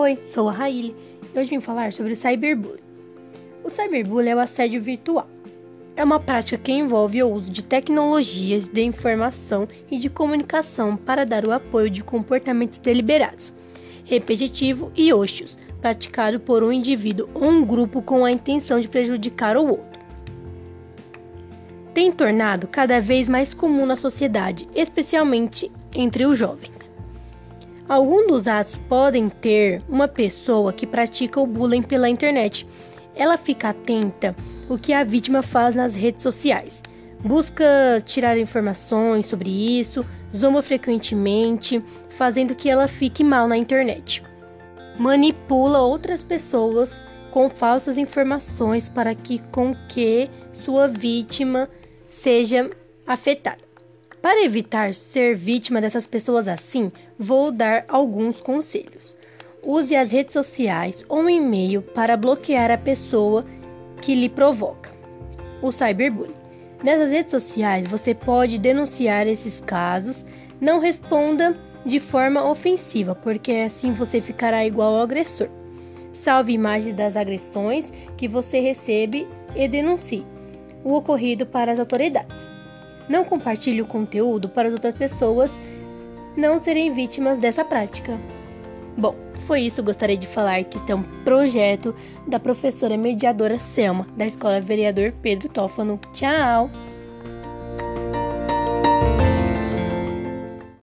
Oi, sou a Raíli e hoje vim falar sobre o cyberbullying. O cyberbullying é o assédio virtual. É uma prática que envolve o uso de tecnologias de informação e de comunicação para dar o apoio de comportamentos deliberados, repetitivo e hostis, praticado por um indivíduo ou um grupo com a intenção de prejudicar o outro. Tem tornado cada vez mais comum na sociedade, especialmente entre os jovens. Alguns dos atos podem ter uma pessoa que pratica o bullying pela internet. Ela fica atenta o que a vítima faz nas redes sociais. Busca tirar informações sobre isso, zomba frequentemente, fazendo que ela fique mal na internet. Manipula outras pessoas com falsas informações para que com que sua vítima seja afetada. Para evitar ser vítima dessas pessoas assim, vou dar alguns conselhos. Use as redes sociais ou um e-mail para bloquear a pessoa que lhe provoca o cyberbullying. Nessas redes sociais você pode denunciar esses casos. Não responda de forma ofensiva, porque assim você ficará igual ao agressor. Salve imagens das agressões que você recebe e denuncie o ocorrido para as autoridades. Não compartilhe o conteúdo para as outras pessoas não serem vítimas dessa prática. Bom, foi isso. Gostaria de falar que este é um projeto da professora mediadora Selma, da Escola Vereador Pedro Tófano. Tchau!